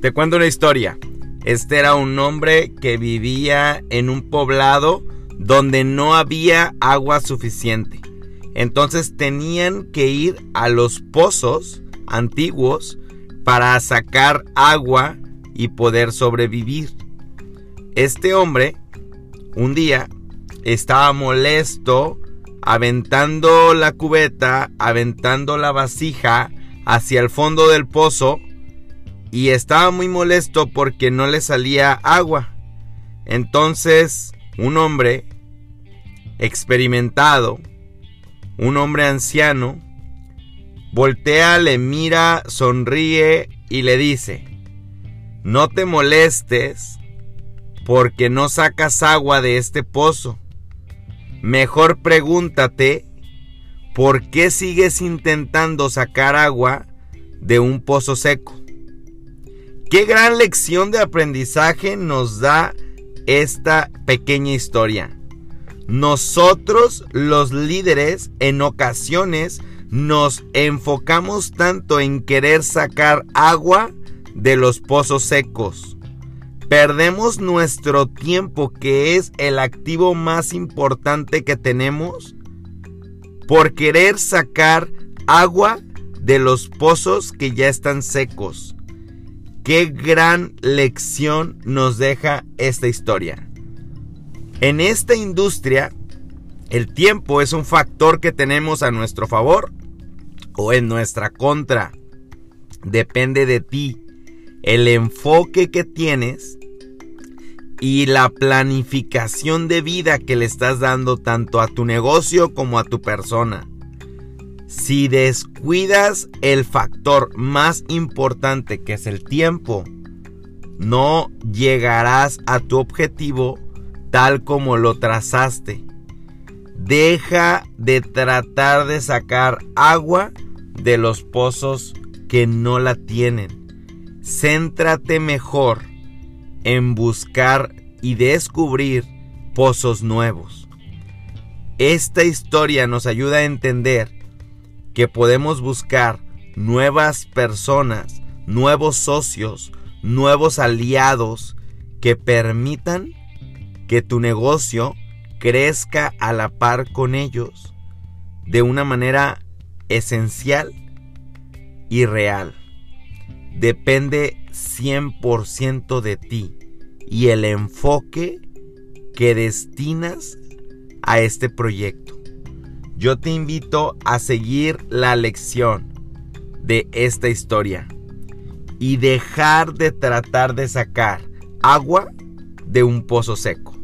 Te cuento una historia. Este era un hombre que vivía en un poblado donde no había agua suficiente. Entonces tenían que ir a los pozos antiguos para sacar agua y poder sobrevivir. Este hombre un día estaba molesto aventando la cubeta, aventando la vasija hacia el fondo del pozo y estaba muy molesto porque no le salía agua. Entonces, un hombre experimentado, un hombre anciano, voltea, le mira, sonríe y le dice, no te molestes porque no sacas agua de este pozo. Mejor pregúntate por qué sigues intentando sacar agua de un pozo seco. Qué gran lección de aprendizaje nos da esta pequeña historia. Nosotros los líderes en ocasiones nos enfocamos tanto en querer sacar agua de los pozos secos Perdemos nuestro tiempo, que es el activo más importante que tenemos, por querer sacar agua de los pozos que ya están secos. Qué gran lección nos deja esta historia. En esta industria, el tiempo es un factor que tenemos a nuestro favor o en nuestra contra. Depende de ti. El enfoque que tienes y la planificación de vida que le estás dando tanto a tu negocio como a tu persona. Si descuidas el factor más importante que es el tiempo, no llegarás a tu objetivo tal como lo trazaste. Deja de tratar de sacar agua de los pozos que no la tienen. Céntrate mejor en buscar y descubrir pozos nuevos. Esta historia nos ayuda a entender que podemos buscar nuevas personas, nuevos socios, nuevos aliados que permitan que tu negocio crezca a la par con ellos de una manera esencial y real. Depende 100% de ti y el enfoque que destinas a este proyecto. Yo te invito a seguir la lección de esta historia y dejar de tratar de sacar agua de un pozo seco.